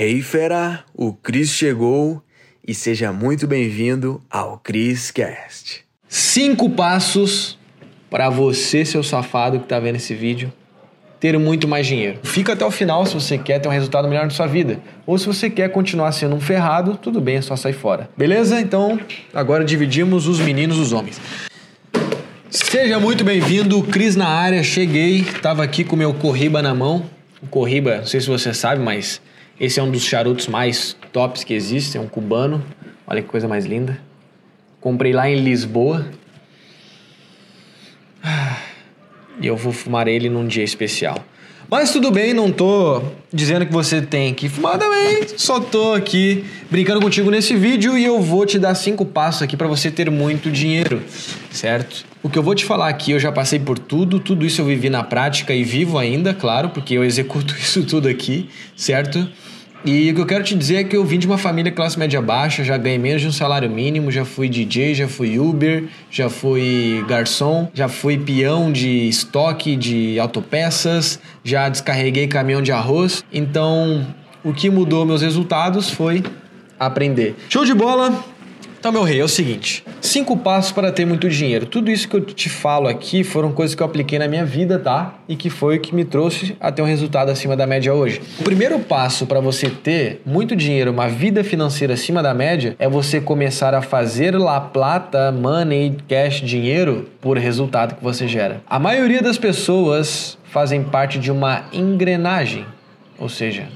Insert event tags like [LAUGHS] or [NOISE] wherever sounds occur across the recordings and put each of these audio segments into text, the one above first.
Hey fera, o Cris chegou e seja muito bem-vindo ao Cris Cast. Cinco passos para você, seu safado que está vendo esse vídeo, ter muito mais dinheiro. Fica até o final se você quer ter um resultado melhor na sua vida. Ou se você quer continuar sendo um ferrado, tudo bem, é só sair fora. Beleza? Então, agora dividimos os meninos dos homens. Seja muito bem-vindo, Cris na área. Cheguei, tava aqui com meu Corriba na mão. O Corriba, não sei se você sabe, mas esse é um dos charutos mais tops que existem, é um cubano. Olha que coisa mais linda. Comprei lá em Lisboa. E eu vou fumar ele num dia especial. Mas tudo bem, não tô dizendo que você tem que fumar também. Só tô aqui brincando contigo nesse vídeo e eu vou te dar cinco passos aqui para você ter muito dinheiro, certo? O que eu vou te falar aqui, eu já passei por tudo, tudo isso eu vivi na prática e vivo ainda, claro, porque eu executo [LAUGHS] isso tudo aqui, certo? E o que eu quero te dizer é que eu vim de uma família classe média baixa, já ganhei menos de um salário mínimo, já fui DJ, já fui Uber, já fui garçom, já fui peão de estoque de autopeças, já descarreguei caminhão de arroz. Então, o que mudou meus resultados foi aprender. Show de bola! Então, meu rei, é o seguinte: cinco passos para ter muito dinheiro. Tudo isso que eu te falo aqui foram coisas que eu apliquei na minha vida, tá? E que foi o que me trouxe a ter um resultado acima da média hoje. O primeiro passo para você ter muito dinheiro, uma vida financeira acima da média, é você começar a fazer la plata, money, cash, dinheiro por resultado que você gera. A maioria das pessoas fazem parte de uma engrenagem, ou seja,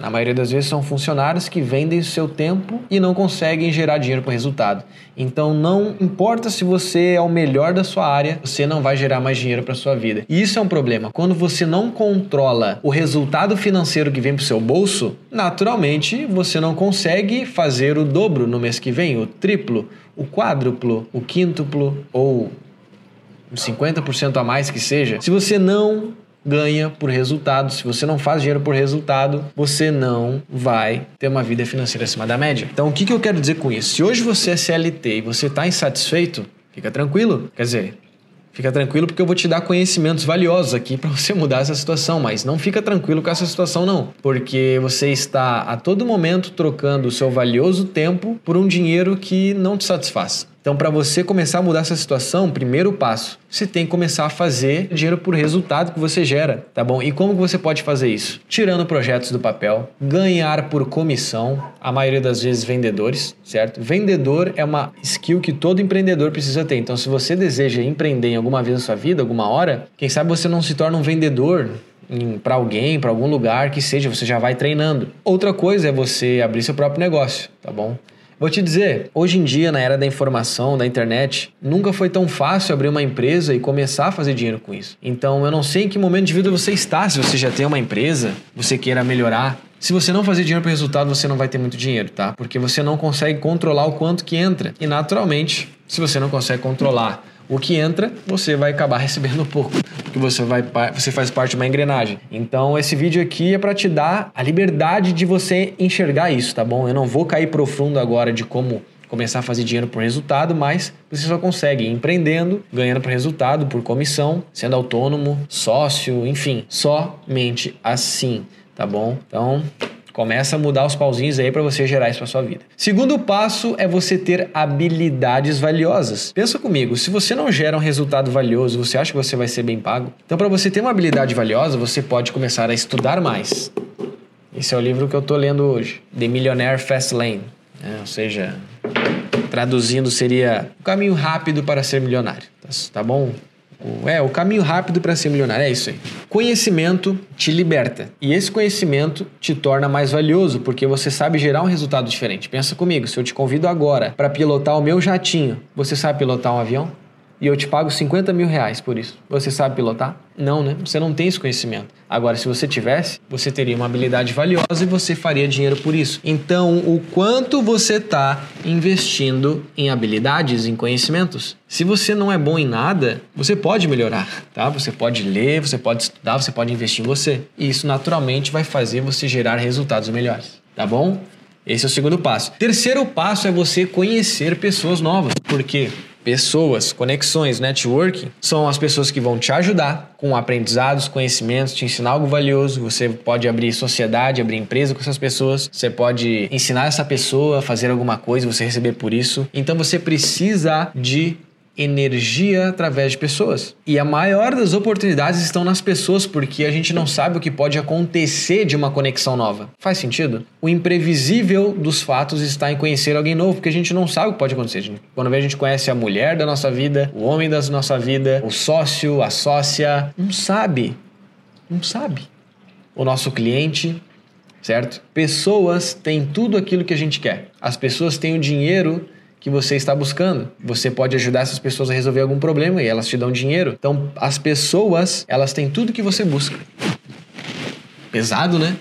na maioria das vezes são funcionários que vendem seu tempo e não conseguem gerar dinheiro o resultado. Então não importa se você é o melhor da sua área, você não vai gerar mais dinheiro para sua vida. E isso é um problema. Quando você não controla o resultado financeiro que vem para o seu bolso, naturalmente você não consegue fazer o dobro no mês que vem, o triplo, o quádruplo, o quíntuplo ou 50% a mais que seja. Se você não ganha por resultado. Se você não faz dinheiro por resultado, você não vai ter uma vida financeira acima da média. Então, o que, que eu quero dizer com isso? Se hoje você é CLT e você está insatisfeito, fica tranquilo. Quer dizer, Fica tranquilo porque eu vou te dar conhecimentos valiosos aqui para você mudar essa situação, mas não fica tranquilo com essa situação não, porque você está a todo momento trocando o seu valioso tempo por um dinheiro que não te satisfaz. Então, para você começar a mudar essa situação, primeiro passo, você tem que começar a fazer dinheiro por resultado que você gera, tá bom? E como você pode fazer isso? Tirando projetos do papel, ganhar por comissão, a maioria das vezes vendedores, certo? Vendedor é uma skill que todo empreendedor precisa ter. Então, se você deseja empreender em alguma vez na sua vida, alguma hora, quem sabe você não se torna um vendedor para alguém, para algum lugar que seja, você já vai treinando. Outra coisa é você abrir seu próprio negócio, tá bom? Vou te dizer, hoje em dia, na era da informação, da internet, nunca foi tão fácil abrir uma empresa e começar a fazer dinheiro com isso. Então, eu não sei em que momento de vida você está, se você já tem uma empresa, você queira melhorar. Se você não fazer dinheiro para resultado, você não vai ter muito dinheiro, tá? Porque você não consegue controlar o quanto que entra. E naturalmente, se você não consegue controlar o que entra, você vai acabar recebendo pouco, porque você vai você faz parte de uma engrenagem. Então esse vídeo aqui é para te dar a liberdade de você enxergar isso, tá bom? Eu não vou cair profundo agora de como começar a fazer dinheiro por resultado, mas você só consegue empreendendo, ganhando por resultado, por comissão, sendo autônomo, sócio, enfim, somente assim, tá bom? Então, Começa a mudar os pauzinhos aí para você gerar isso para sua vida. Segundo passo é você ter habilidades valiosas. Pensa comigo, se você não gera um resultado valioso, você acha que você vai ser bem pago? Então, para você ter uma habilidade valiosa, você pode começar a estudar mais. Esse é o livro que eu estou lendo hoje, The Millionaire Fast Lane, né? ou seja, traduzindo seria o caminho rápido para ser milionário. Tá, tá bom? É, o caminho rápido para ser milionário, é isso aí. Conhecimento te liberta. E esse conhecimento te torna mais valioso, porque você sabe gerar um resultado diferente. Pensa comigo, se eu te convido agora para pilotar o meu jatinho, você sabe pilotar um avião? E eu te pago 50 mil reais por isso. Você sabe pilotar? Não, né? Você não tem esse conhecimento. Agora, se você tivesse, você teria uma habilidade valiosa e você faria dinheiro por isso. Então, o quanto você está investindo em habilidades, em conhecimentos? Se você não é bom em nada, você pode melhorar, tá? Você pode ler, você pode estudar, você pode investir em você. E isso naturalmente vai fazer você gerar resultados melhores, tá bom? Esse é o segundo passo. Terceiro passo é você conhecer pessoas novas. Por quê? Pessoas, conexões, networking são as pessoas que vão te ajudar com aprendizados, conhecimentos, te ensinar algo valioso. Você pode abrir sociedade, abrir empresa com essas pessoas. Você pode ensinar essa pessoa a fazer alguma coisa, você receber por isso. Então você precisa de energia através de pessoas. E a maior das oportunidades estão nas pessoas, porque a gente não sabe o que pode acontecer de uma conexão nova. Faz sentido? O imprevisível dos fatos está em conhecer alguém novo, porque a gente não sabe o que pode acontecer. Quando a gente conhece a mulher da nossa vida, o homem da nossa vida, o sócio, a sócia, não sabe. Não sabe. O nosso cliente, certo? Pessoas têm tudo aquilo que a gente quer. As pessoas têm o dinheiro que você está buscando. Você pode ajudar essas pessoas a resolver algum problema e elas te dão dinheiro. Então, as pessoas, elas têm tudo que você busca. Pesado, né?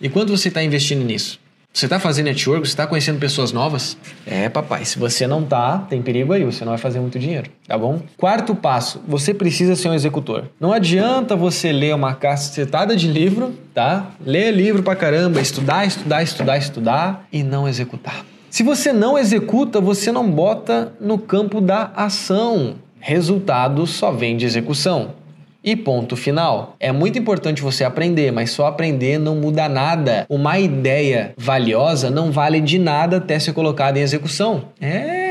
E quanto você está investindo nisso? Você está fazendo network? Você está conhecendo pessoas novas? É, papai. Se você não tá, tem perigo aí. Você não vai fazer muito dinheiro, tá bom? Quarto passo: você precisa ser um executor. Não adianta você ler uma cacetada de livro, tá? Ler livro pra caramba, estudar, estudar, estudar, estudar e não executar. Se você não executa, você não bota no campo da ação. Resultado só vem de execução. E ponto final. É muito importante você aprender, mas só aprender não muda nada. Uma ideia valiosa não vale de nada até ser colocada em execução. É.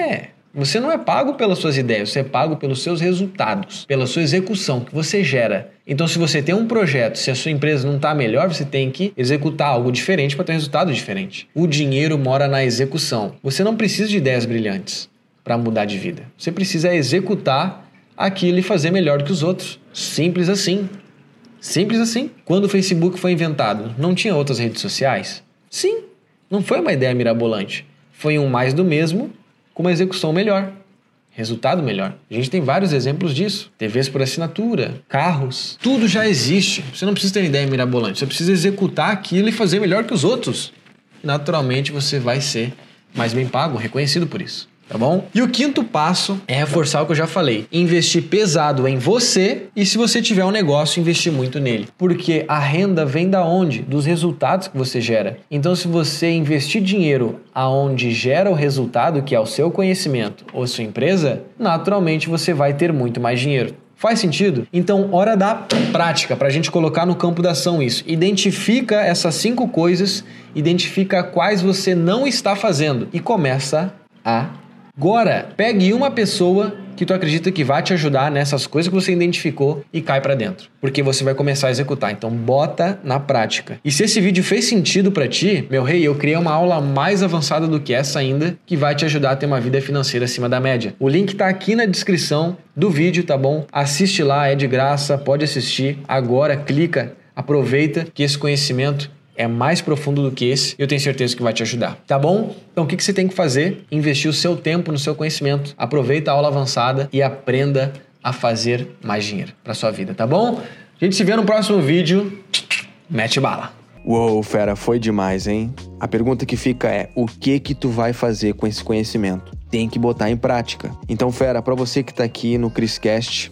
Você não é pago pelas suas ideias, você é pago pelos seus resultados, pela sua execução que você gera. Então, se você tem um projeto, se a sua empresa não está melhor, você tem que executar algo diferente para ter um resultado diferente. O dinheiro mora na execução. Você não precisa de ideias brilhantes para mudar de vida. Você precisa executar aquilo e fazer melhor do que os outros. Simples assim. Simples assim. Quando o Facebook foi inventado, não tinha outras redes sociais? Sim, não foi uma ideia mirabolante. Foi um mais do mesmo com uma execução melhor, resultado melhor. A gente tem vários exemplos disso. TVs por assinatura, carros, tudo já existe. Você não precisa ter uma ideia mirabolante, você precisa executar aquilo e fazer melhor que os outros. Naturalmente você vai ser mais bem pago, reconhecido por isso tá bom? E o quinto passo é reforçar o que eu já falei: investir pesado em você e se você tiver um negócio, investir muito nele. Porque a renda vem da onde? Dos resultados que você gera. Então, se você investir dinheiro aonde gera o resultado, que é o seu conhecimento ou sua empresa, naturalmente você vai ter muito mais dinheiro. Faz sentido? Então, hora da prática, para a gente colocar no campo da ação isso. Identifica essas cinco coisas, identifica quais você não está fazendo e começa a Agora, pegue uma pessoa que tu acredita que vai te ajudar nessas coisas que você identificou e cai para dentro, porque você vai começar a executar. Então bota na prática. E se esse vídeo fez sentido para ti, meu rei, eu criei uma aula mais avançada do que essa ainda, que vai te ajudar a ter uma vida financeira acima da média. O link tá aqui na descrição do vídeo, tá bom? Assiste lá, é de graça, pode assistir. Agora clica, aproveita que esse conhecimento é mais profundo do que esse eu tenho certeza que vai te ajudar, tá bom? Então o que, que você tem que fazer? Investir o seu tempo no seu conhecimento, aproveita a aula avançada e aprenda a fazer mais dinheiro para sua vida, tá bom? A gente se vê no próximo vídeo. Mete bala. Uou, fera, foi demais, hein? A pergunta que fica é: o que que tu vai fazer com esse conhecimento? Tem que botar em prática. Então, fera, para você que tá aqui no Criscast,